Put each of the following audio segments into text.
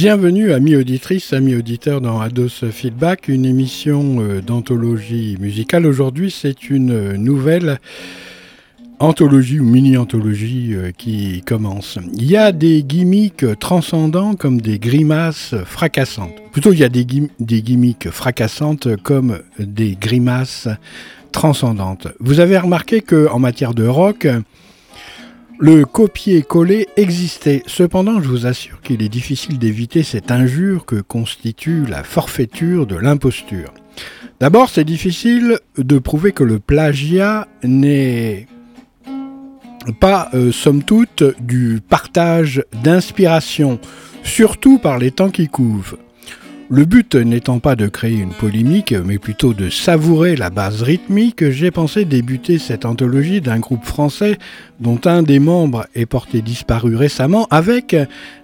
Bienvenue, amis auditrices, amis auditeurs, dans Ados Feedback, une émission euh, d'anthologie musicale. Aujourd'hui, c'est une nouvelle anthologie ou mini-anthologie euh, qui commence. Il y a des gimmicks transcendants comme des grimaces fracassantes. Plutôt, il y a des, gimmicks fracassantes comme des grimaces transcendantes. Vous avez remarqué que matière de rock, le copier-coller existait. Cependant, je vous assure qu'il est difficile d'éviter cette injure que constitue la forfaiture de l'imposture. D'abord, c'est difficile de prouver que le plagiat n'est pas, euh, somme toute, du partage d'inspiration, surtout par les temps qui couvent. Le but n'étant pas de créer une polémique, mais plutôt de savourer la base rythmique, j'ai pensé débuter cette anthologie d'un groupe français dont un des membres est porté disparu récemment avec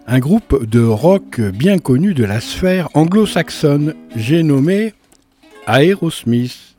un groupe de rock bien connu de la sphère anglo-saxonne. J'ai nommé Aerosmith.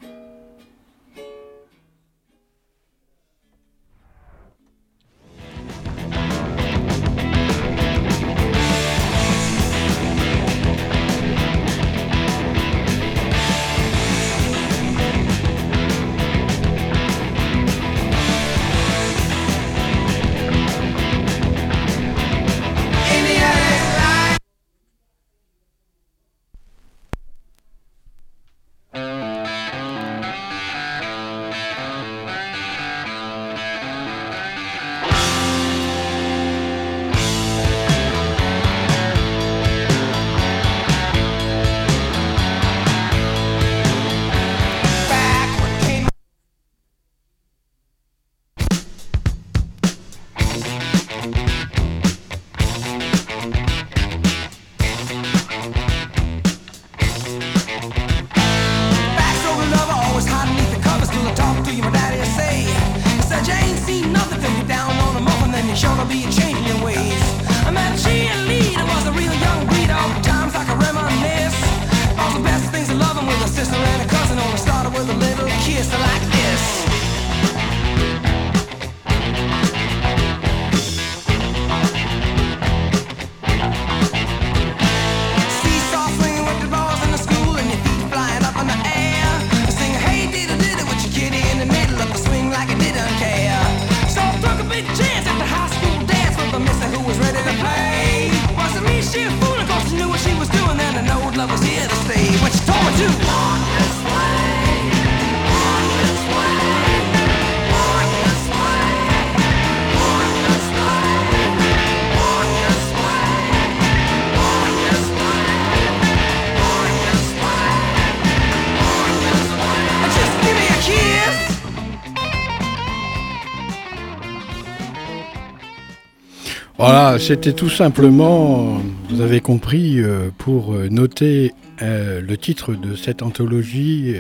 Voilà, c'était tout simplement, vous avez compris, euh, pour euh, noter euh, le titre de cette anthologie,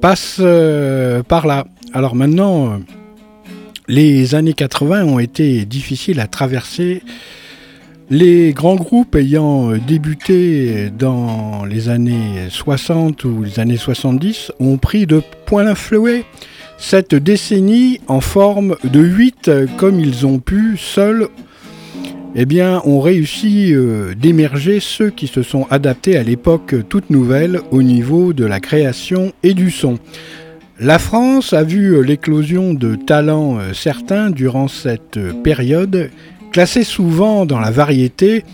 passe par là. Alors maintenant, les années 80 ont été difficiles à traverser. Les grands groupes ayant débuté dans les années 60 ou les années 70 ont pris de points influés cette décennie en forme de 8 comme ils ont pu seuls eh bien, ont réussi euh, d'émerger ceux qui se sont adaptés à l'époque toute nouvelle au niveau de la création et du son. La France a vu euh, l'éclosion de talents euh, certains durant cette période, classés souvent dans la variété.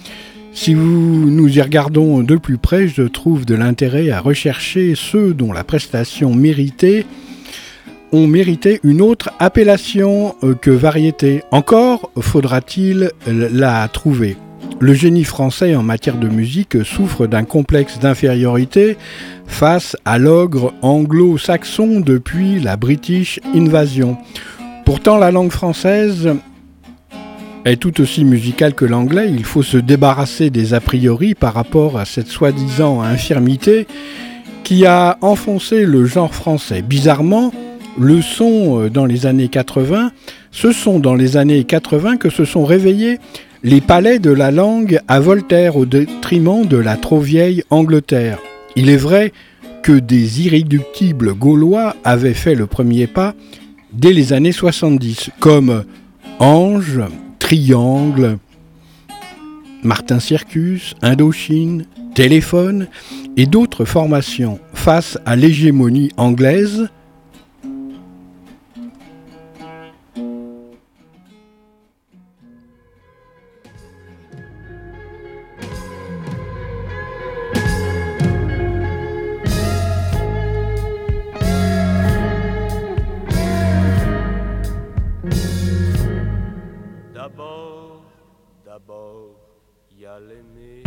Si nous y regardons de plus près, je trouve de l'intérêt à rechercher ceux dont la prestation méritée ont mérité une autre appellation euh, que variété. Encore faudra-t-il la trouver. Le génie français en matière de musique souffre d'un complexe d'infériorité face à l'ogre anglo-saxon depuis la British Invasion. Pourtant, la langue française est tout aussi musicale que l'anglais. Il faut se débarrasser des a priori par rapport à cette soi-disant infirmité qui a enfoncé le genre français. Bizarrement, le son euh, dans les années 80, ce sont dans les années 80 que se sont réveillés les palais de la langue à Voltaire au détriment de la trop vieille Angleterre. Il est vrai que des irréductibles gaulois avaient fait le premier pas dès les années 70, comme Ange, Triangle, Martin Circus, Indochine, Téléphone et d'autres formations face à l'hégémonie anglaise l'aîné,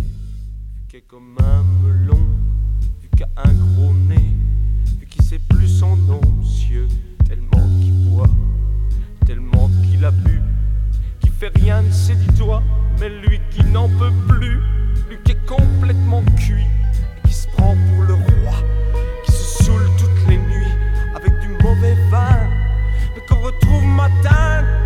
vu est comme un melon, vu qu'à un gros nez, vu qu'il sait plus son nom, monsieur, tellement qu'il boit, tellement qu'il a bu, qu'il fait rien de ses doigts, mais lui qui n'en peut plus, lui qui est complètement cuit, et qui se prend pour le roi, qui se saoule toutes les nuits avec du mauvais vin, mais qu'on retrouve matin.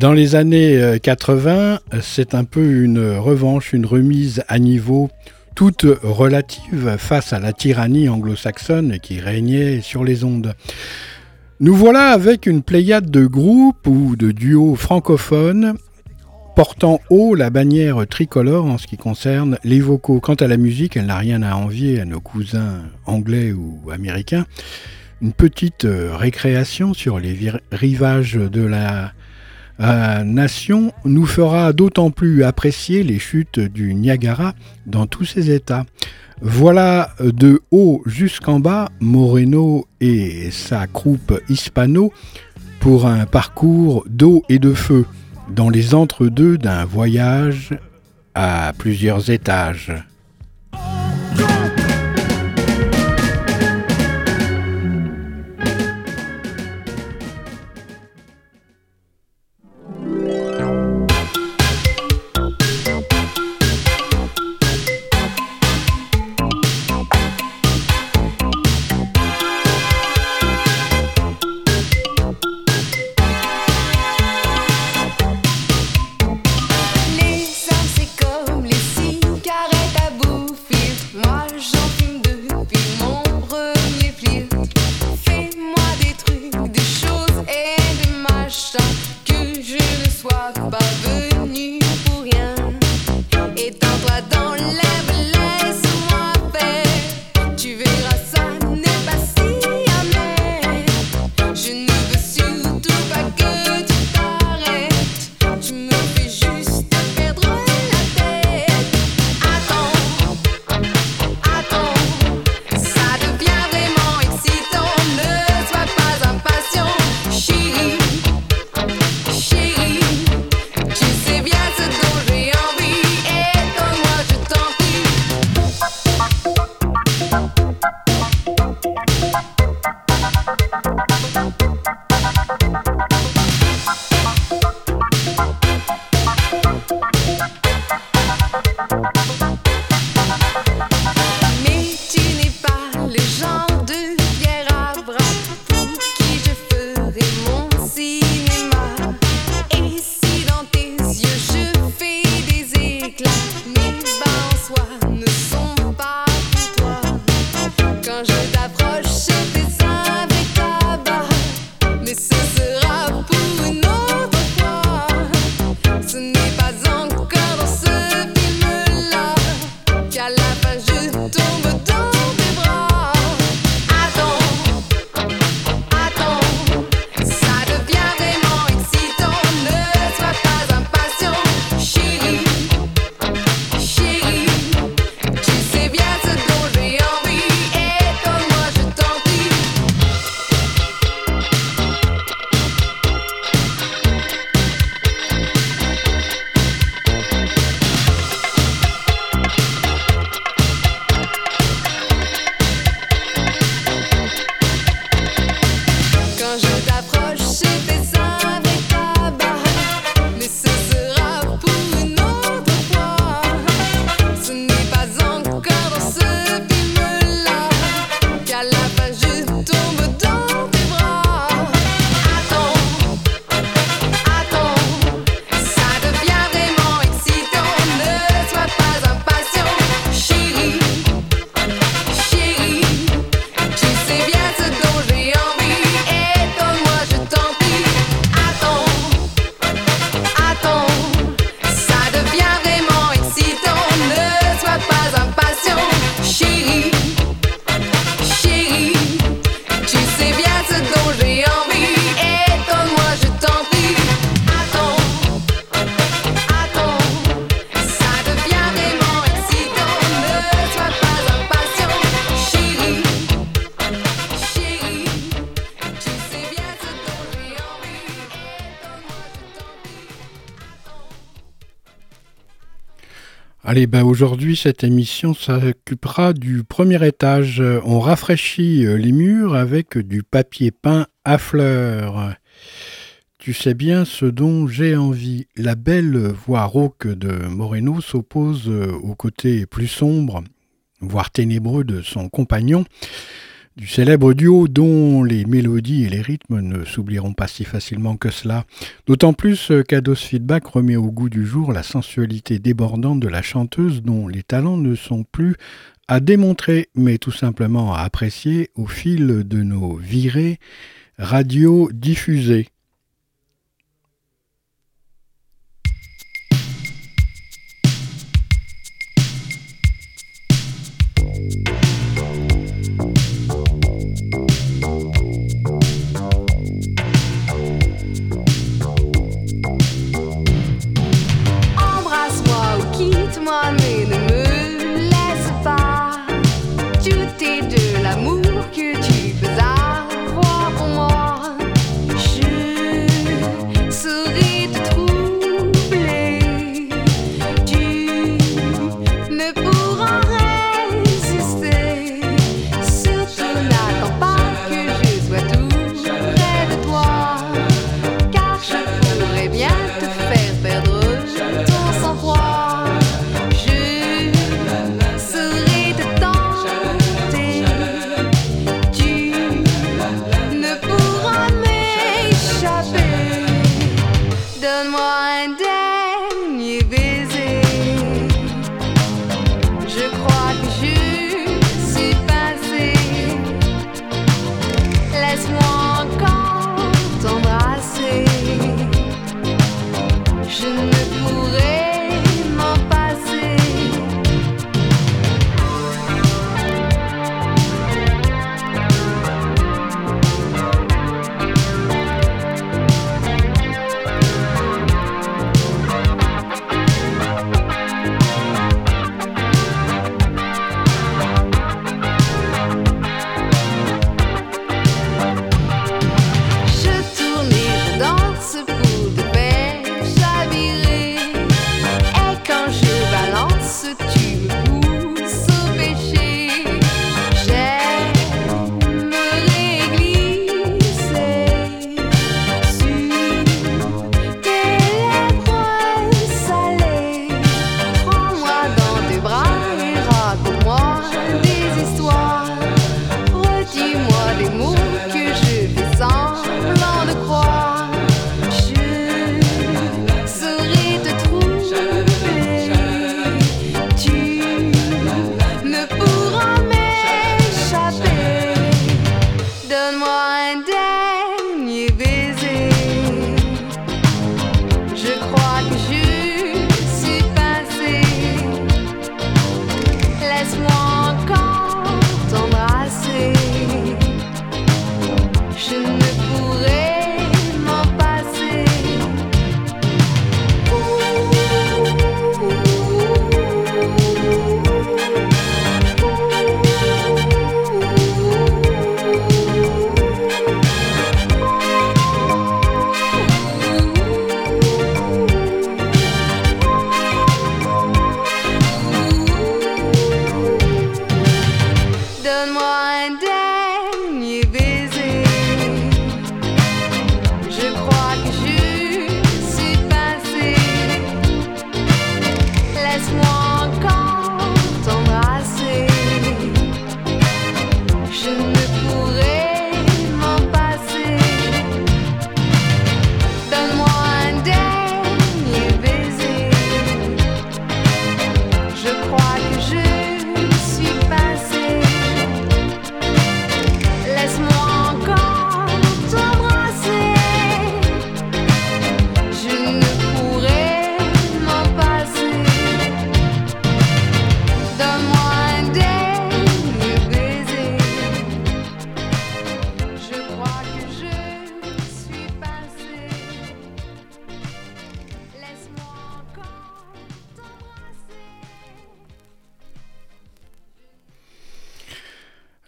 Dans les années 80, euh, c'est un peu une revanche, une remise à niveau toute relative face à la tyrannie anglo-saxonne qui régnait sur les ondes. Nous voilà avec une pléiade de groupes ou de duos francophones portant haut la bannière tricolore en ce qui concerne les vocaux. Quant à la musique, elle n'a rien à envier à nos cousins anglais ou américains. Une petite euh, récréation sur les rivages de la nation nous fera d'autant plus apprécier les chutes du Niagara dans tous ses états. Voilà de haut jusqu'en bas Moreno et sa croupe hispano pour un parcours d'eau et de feu dans les entre-deux d'un voyage à plusieurs étages. Allez, ben aujourd'hui, cette émission s'occupera du premier étage. On rafraîchit euh, les murs avec du papier peint à fleurs. Tu sais bien ce dont j'ai envie. La belle voix rauque de Moreno s'oppose euh, au côté plus sombre, voire ténébreux de son compagnon du célèbre duo dont les mélodies et les rythmes ne s'oublieront pas si facilement que cela. D'autant plus qu'Ados Feedback remet au goût du jour la sensualité débordante de la chanteuse dont les talents ne sont plus à démontrer, mais tout simplement à apprécier au fil de nos virées radio diffusées. on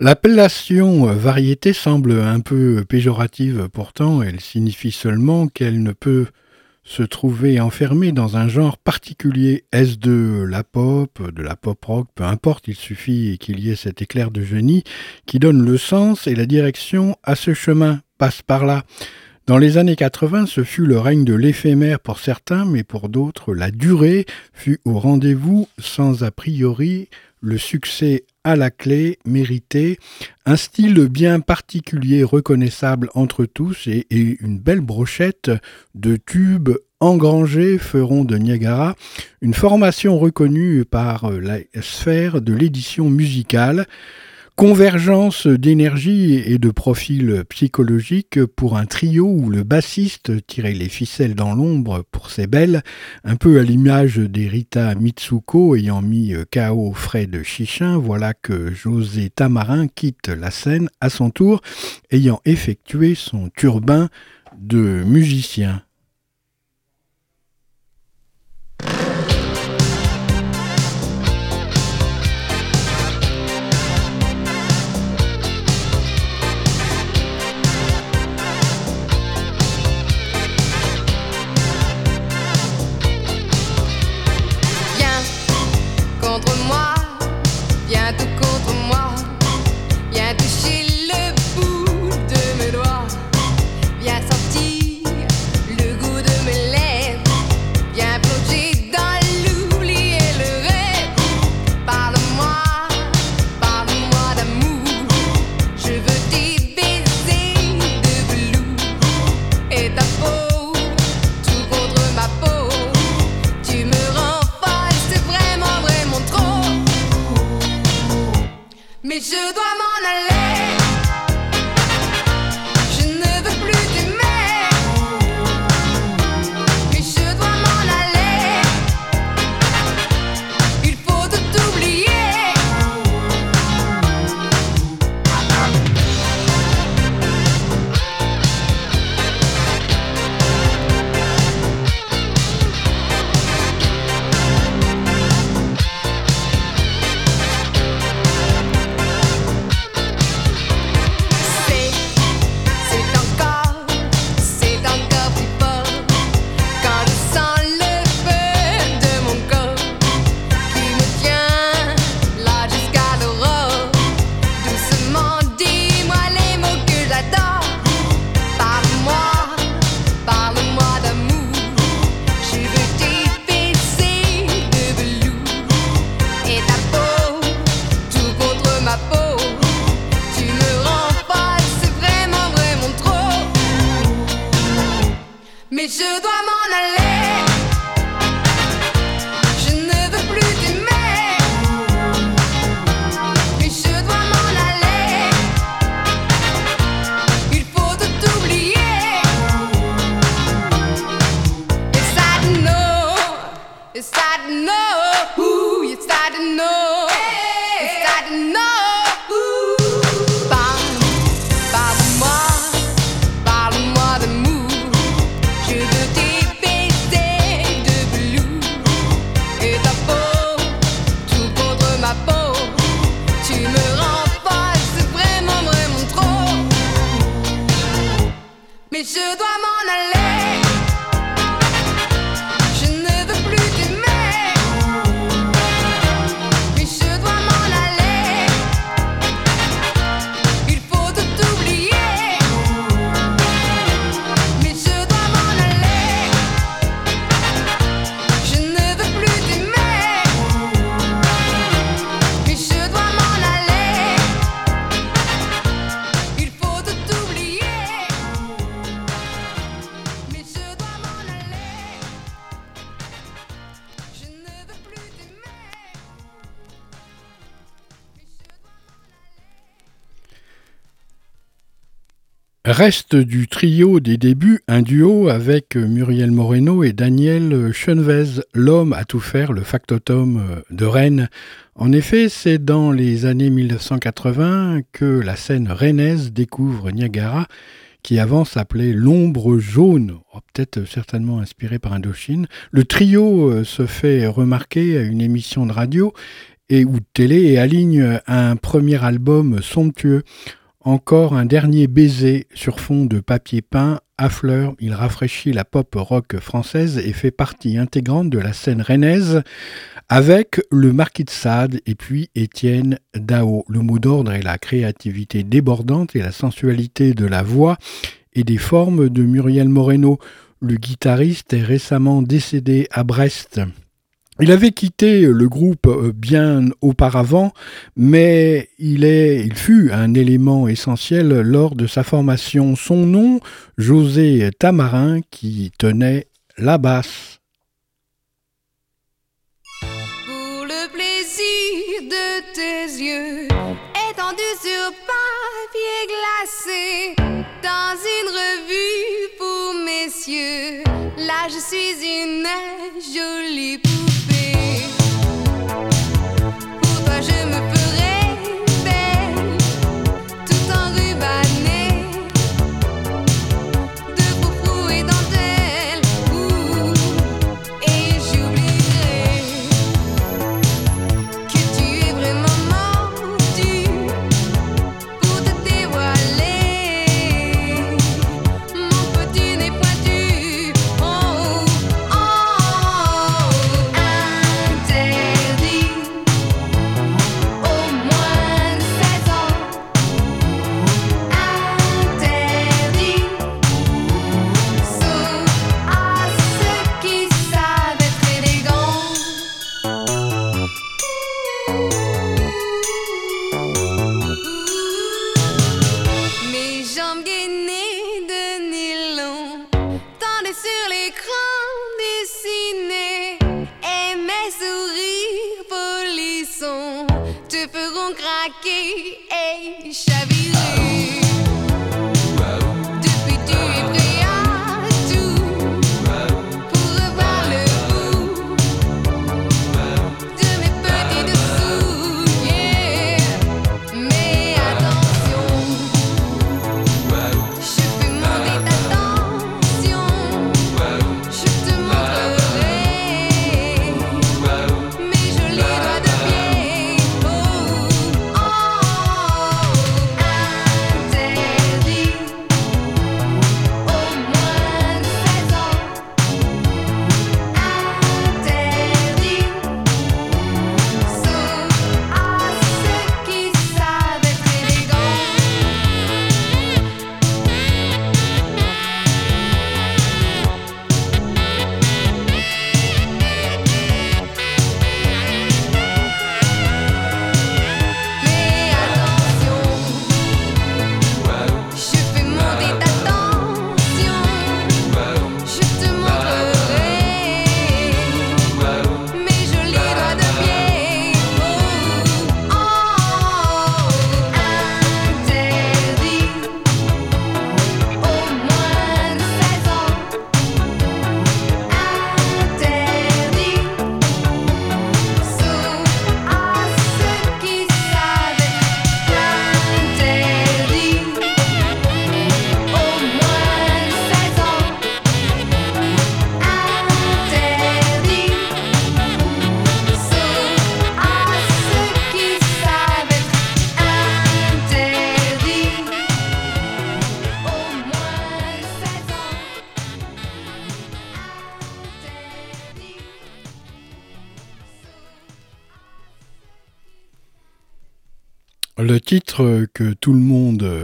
L'appellation variété semble un peu péjorative pourtant, elle signifie seulement qu'elle ne peut se trouver enfermée dans un genre particulier. Est-ce de la pop, de la pop rock, peu importe, il suffit qu'il y ait cet éclair de génie qui donne le sens et la direction à ce chemin, passe par là. Dans les années 80, ce fut le règne de l'éphémère pour certains, mais pour d'autres, la durée fut au rendez-vous sans a priori le succès à la clé mérité, un style bien particulier reconnaissable entre tous et, une belle brochette de tubes engrangés feront de Niagara une formation reconnue par la sphère de l'édition musicale. Convergence d'énergie et de profil psychologique pour un trio où le bassiste tirait les ficelles dans l'ombre pour ses belles, un peu à l'image d'Erita Mitsuko ayant mis KO Fred Chichin, voilà que José Tamarin quitte la scène à son tour, ayant effectué son turbin de musicien. Reste du trio des débuts un duo avec Muriel Moreno et Daniel Chenvez, l'homme à tout faire, le factotum de Rennes. En effet, c'est dans les années 1980 que la scène rennaise découvre Niagara, qui avant s'appelait L'ombre jaune, oh, peut-être certainement inspiré par Indochine. Le trio euh, se fait remarquer à une émission de radio et ou de télé et aligne un premier album somptueux. Encore un dernier baiser sur fond de papier peint à fleurs, il rafraîchit la pop rock française et fait partie intégrante de la scène rennaise avec le Marquis de Sade et puis Étienne Dao. Le mot d'ordre est la créativité débordante et la sensualité de la voix et des formes de Muriel Moreno. Le guitariste est récemment décédé à Brest. Il avait quitté le groupe euh, bien auparavant, mais il, est, il fut un élément essentiel lors de sa formation. Son nom, José Tamarin, qui tenait la basse. Pour le plaisir de tes yeux, étendu sur papier glacé, dans une revue pour messieurs, là je suis une jolie Le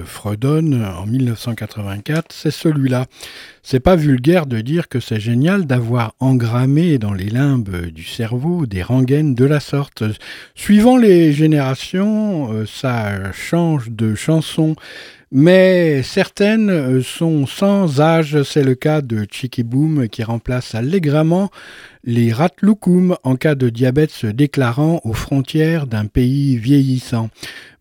fredonne en 1984, c'est celui-là. C'est pas vulgaire de dire que c'est génial d'avoir engrammé dans les limbes du cerveau des rengaines de la sorte. Suivant les générations, euh, ça change de chanson mais certaines sont sans âge. C'est le cas de Chicky Boom qui remplace allègrement les ratloukoum en cas de diabète se déclarant aux frontières d'un pays vieillissant.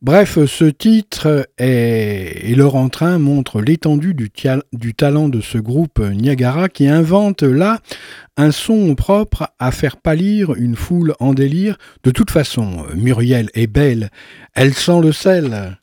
Bref, ce titre et leur entrain montre l'étendue du, du, talent de ce groupe Niagara qui invente là un son propre à faire pâlir une foule en délire. De toute façon, Muriel est belle, elle sent le sel.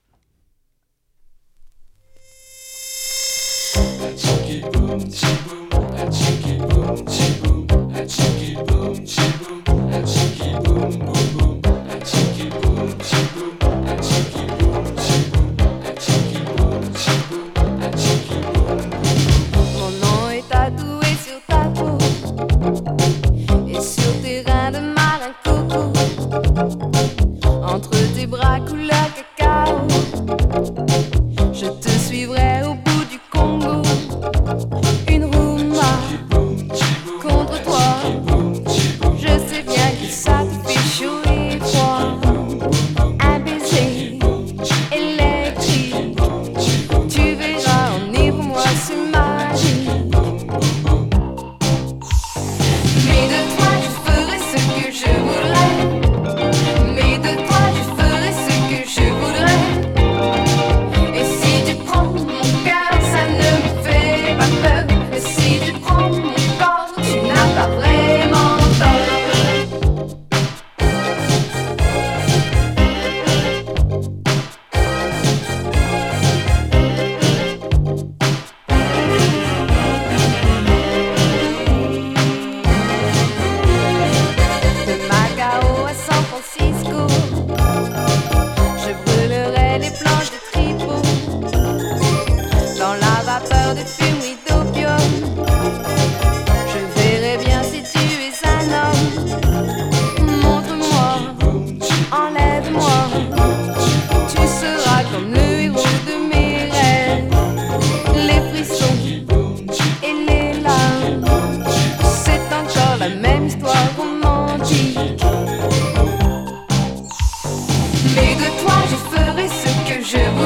je ferai ce que je veux.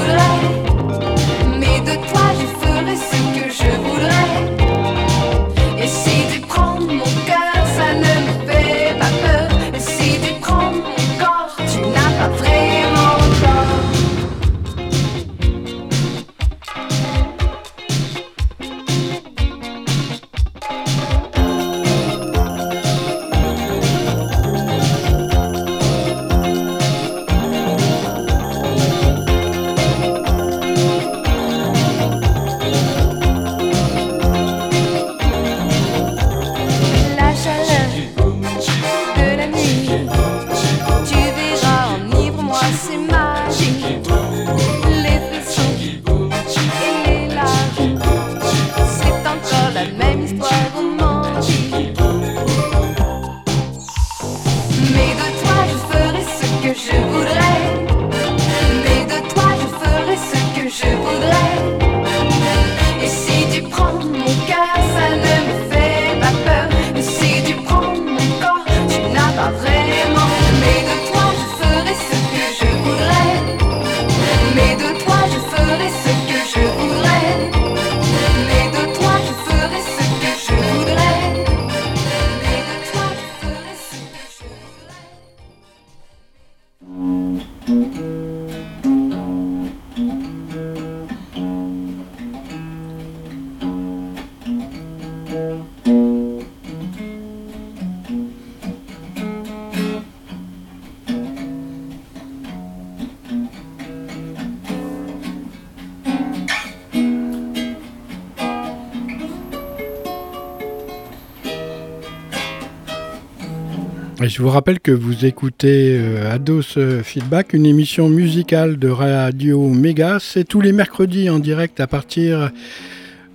Et je vous rappelle que vous écoutez euh, Ados Feedback, une émission musicale de Radio Méga. C'est tous les mercredis en direct à partir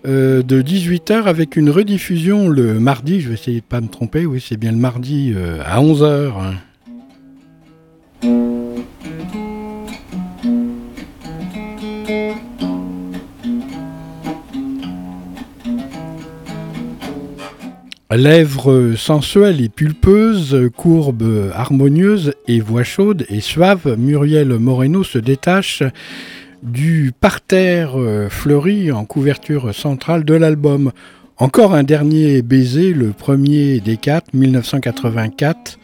de 18h avec une rediffusion le mardi. Je vais essayer de ne pas me tromper. Oui, c'est bien le mardi à 11h. Lèvres sensuelles et pulpeuses, courbes harmonieuses et voix chaude et suave, Muriel Moreno se détache du parterre fleuri en couverture centrale de l'album. Encore un dernier baiser, le premier des quatre, 1984.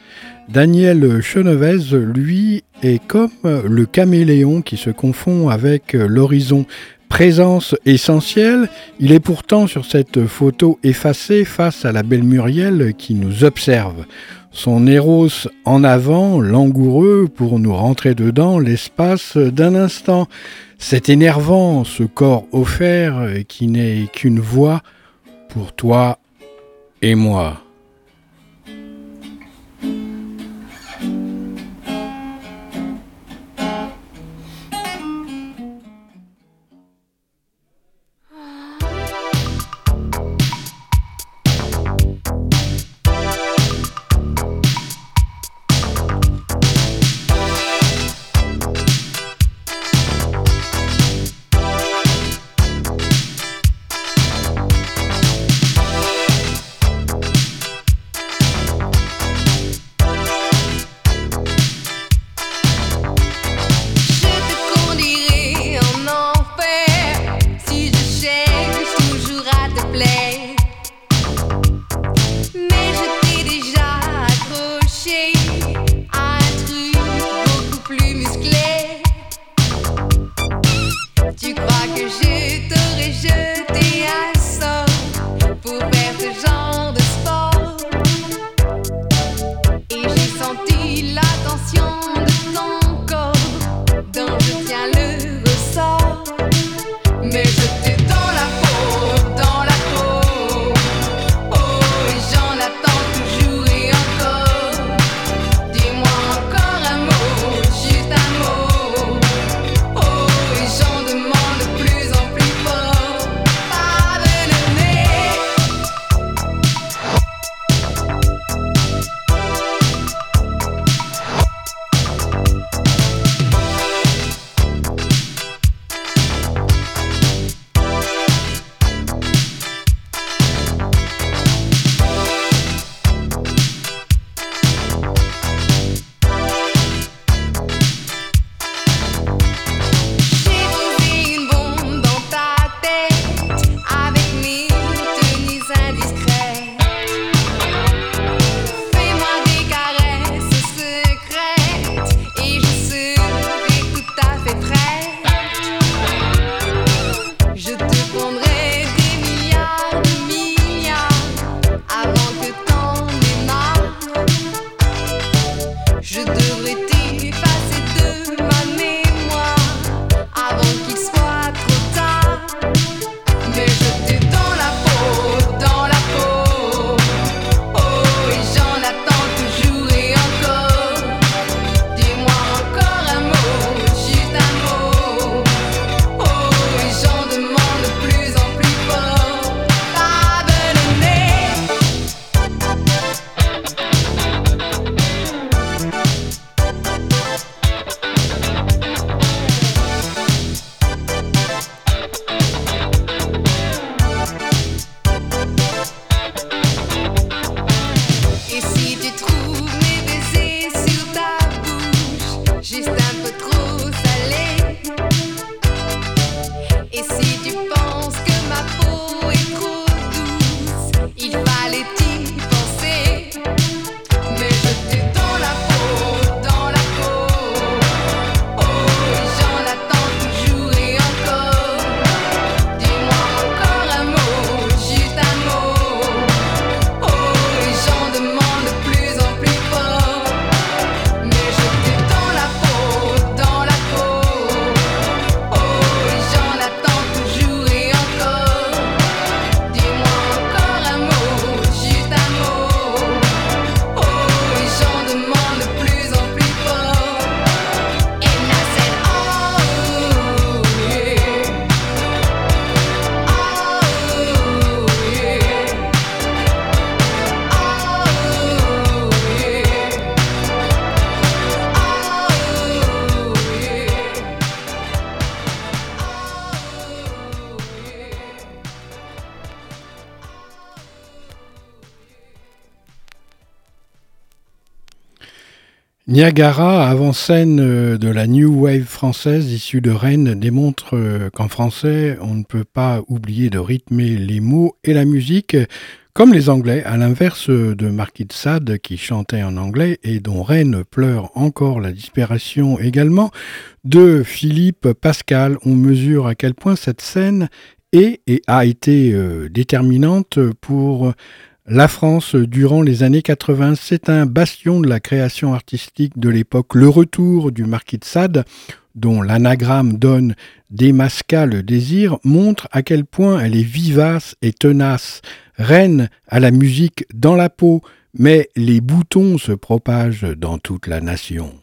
Daniel Chenevez, lui, est comme le caméléon qui se confond avec l'horizon présence essentielle, il est pourtant sur cette photo effacée face à la belle Muriel qui nous observe. Son héros en avant, langoureux pour nous rentrer dedans l'espace d'un instant. C'est énervant, ce corps offert qui n'est qu'une voix pour toi et moi. Niagara, avant-scène euh, de la New Wave française issue de Rennes, démontre euh, qu'en français, on ne peut pas oublier de rythmer les mots et la musique, comme les Anglais, à l'inverse de Marquis de Sade qui chantait en anglais et dont Rennes pleure encore la disparition également, de Philippe Pascal. On mesure à quel point cette scène est et a été euh, déterminante pour la France, durant les années 80, c'est un bastion de la création artistique de l'époque. Le retour du marquis de Sade, dont l'anagramme donne Démasca le désir, montre à quel point elle est vivace et tenace. Reine à la musique dans la peau, mais les boutons se propagent dans toute la nation.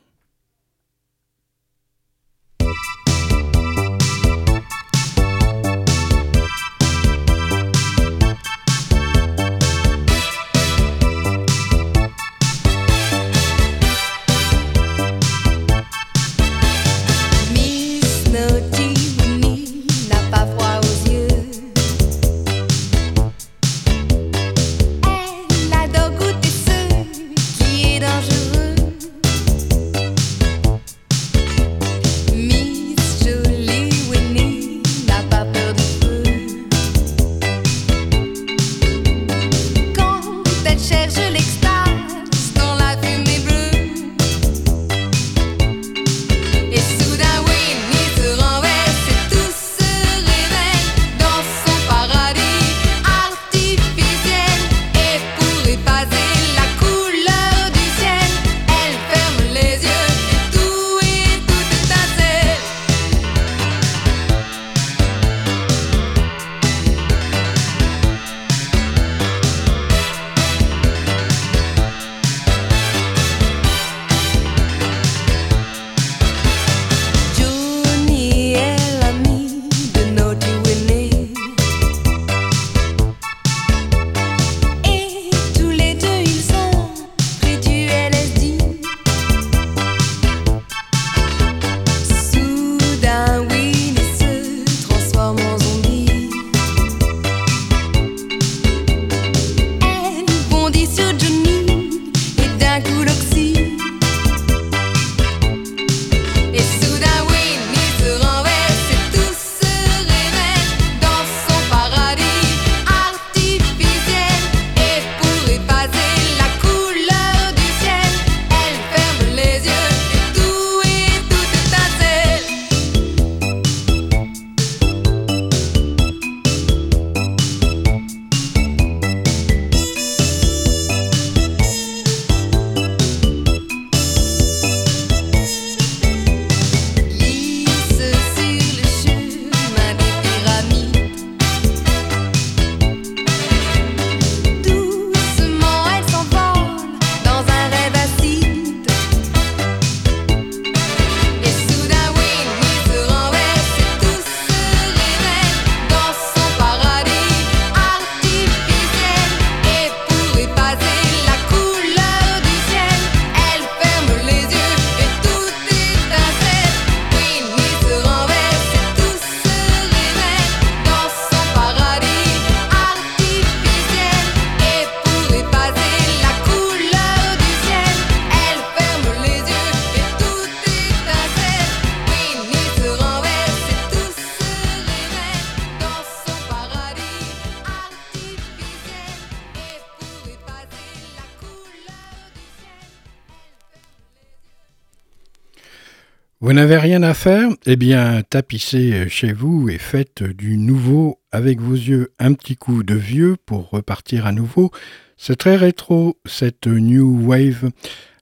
N'avez rien à faire Eh bien, tapissez chez vous et faites du nouveau avec vos yeux un petit coup de vieux pour repartir à nouveau. C'est très rétro, cette New Wave.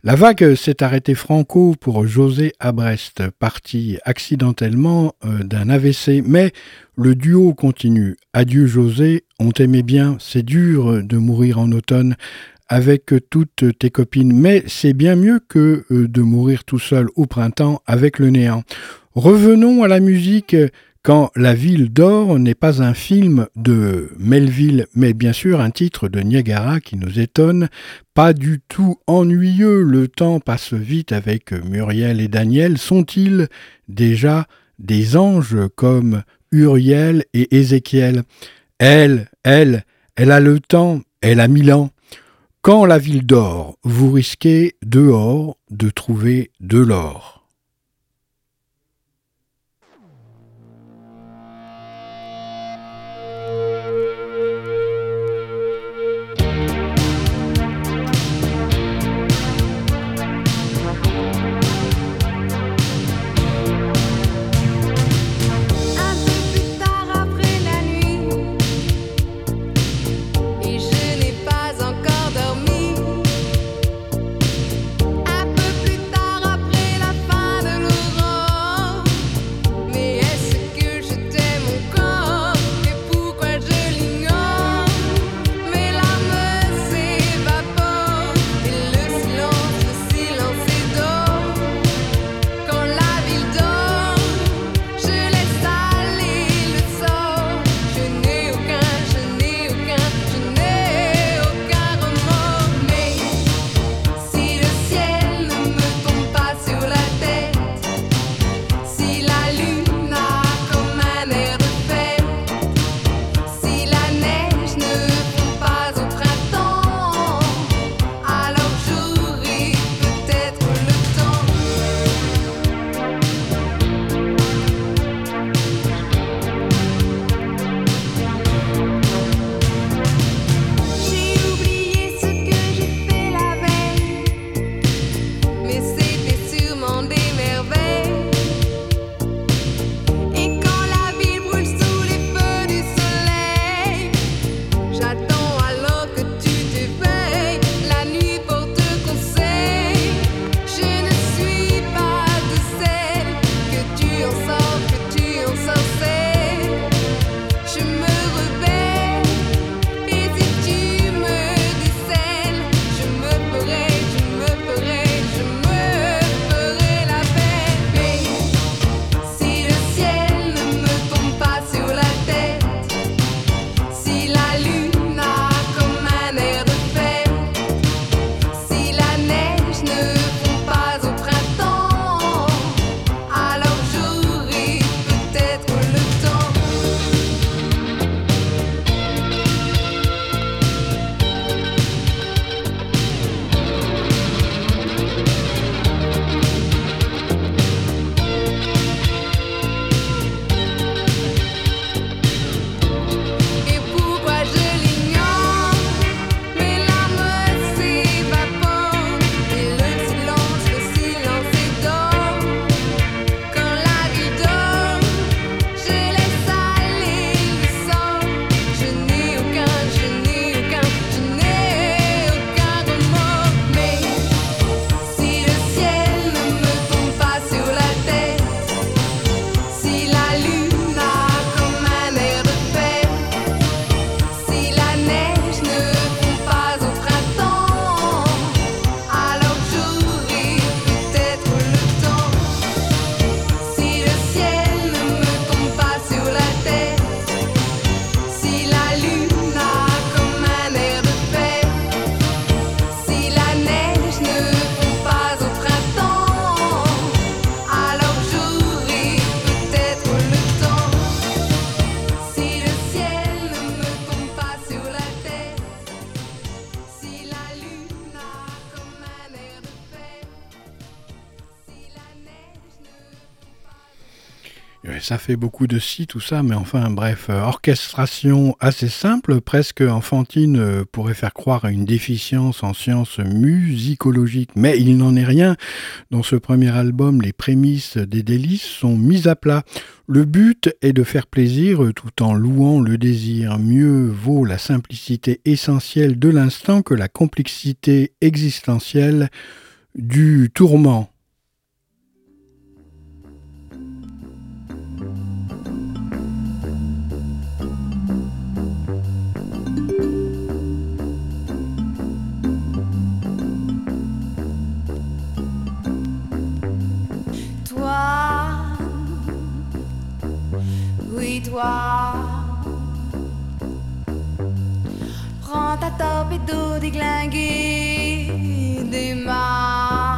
La vague s'est arrêtée franco pour José à Brest, parti accidentellement euh, d'un AVC, mais le duo continue. Adieu José, on t'aimait bien, c'est dur de mourir en automne avec toutes tes copines, mais c'est bien mieux que euh, de mourir tout seul au printemps avec le néant. Revenons à la musique. Quand La ville d'or n'est pas un film de Melville, mais bien sûr un titre de Niagara qui nous étonne, pas du tout ennuyeux, le temps passe vite avec Muriel et Daniel, sont-ils déjà des anges comme Uriel et Ézéchiel? Elle, elle, elle a le temps, elle a mille ans, Quand la ville dort, vous risquez dehors de trouver de l'or. Ça fait beaucoup de si, tout ça, mais enfin, bref, euh, orchestration assez simple, presque enfantine, euh, pourrait faire croire à une déficience en sciences musicologiques, mais il n'en est rien. Dans ce premier album, les prémices des délices sont mises à plat. Le but est de faire plaisir tout en louant le désir. Mieux vaut la simplicité essentielle de l'instant que la complexité existentielle du tourment. Prends ta torpédo déglinguée, démarre. Vite,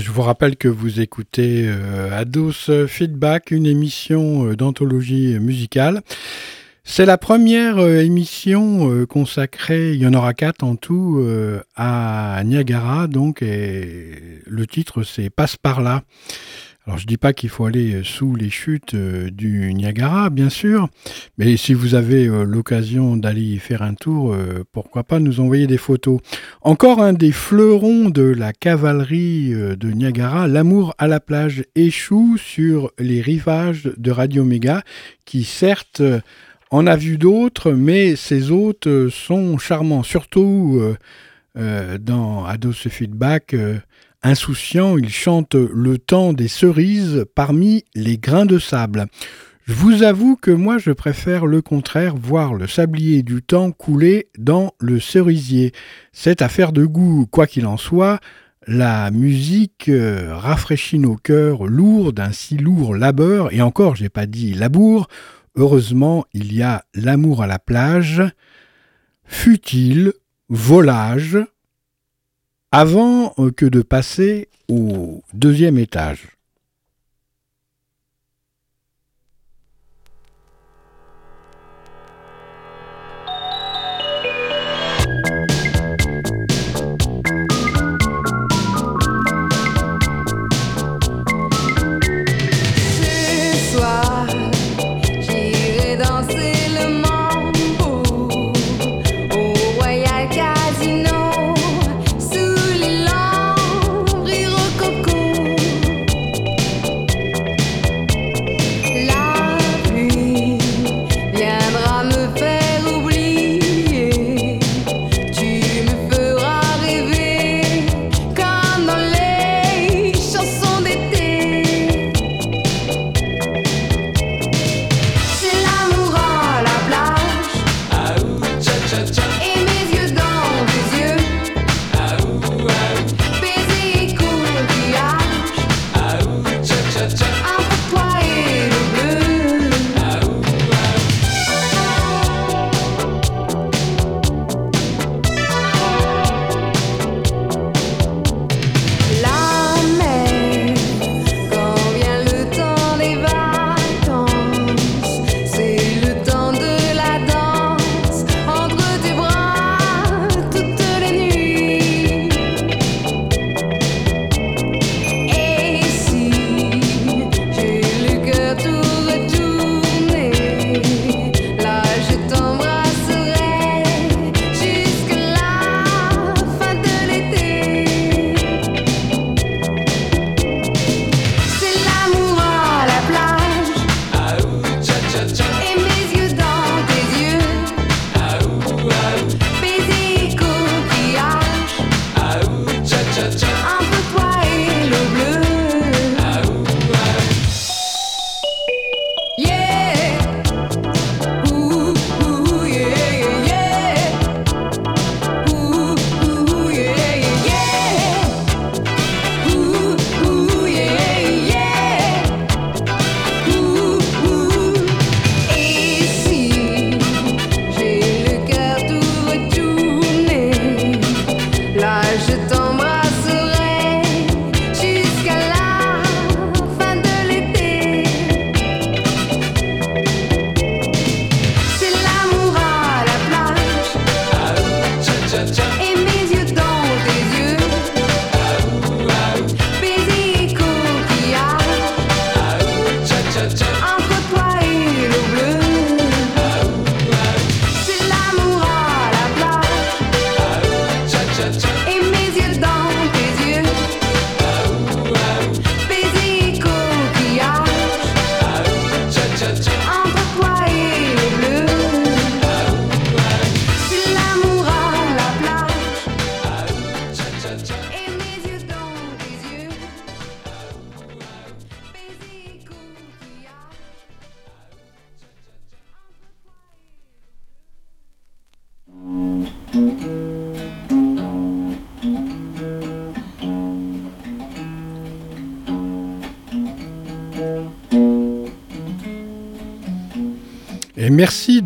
je vous rappelle que vous écoutez euh, Ados Feedback, une émission euh, d'anthologie musicale. C'est la première euh, émission consacrée, il y en aura quatre en tout, à Niagara, donc, et le titre c'est Passe par là. Alors je dis pas qu'il faut aller euh, sous les chutes euh, du Niagara, bien sûr, mais si vous avez euh, l'occasion d'aller y faire un tour, pourquoi pas nous envoyer des photos. Encore un des fleurons de la cavalerie de Niagara, l'amour à la plage échoue sur les rivages de Radio Méga, qui certes en a vu d'autres, mais ces hôtes sont charmants, surtout dans Ados Feedback. Insouciant, il chante le temps des cerises parmi les grains de sable. Je vous avoue que moi je préfère le contraire, voir le sablier du temps couler dans le cerisier. C'est affaire de goût, quoi qu'il en soit, la musique euh, rafraîchit nos cœurs lourds d'un si lourd labeur, et encore j'ai pas dit labour, heureusement il y a l'amour à la plage, futile, volage, avant euh, que de passer au deuxième étage.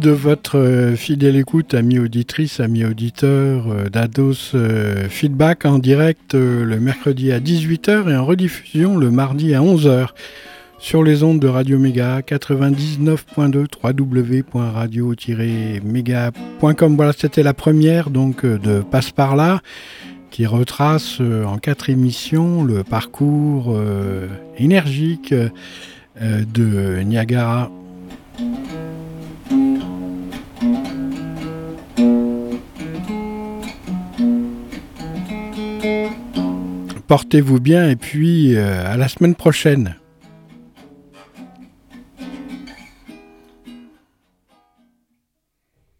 De votre euh, fidèle écoute, amis auditrices, amis auditeurs euh, d'Ados euh, Feedback en direct le mercredi à 18h et en rediffusion le mardi à 11h sur les ondes de Radio Méga 99.2 www.radio-méga.com. Voilà, c'était la première donc de Passe par là qui retrace en quatre émissions le parcours énergique de Niagara. Portez-vous bien et puis à la semaine prochaine.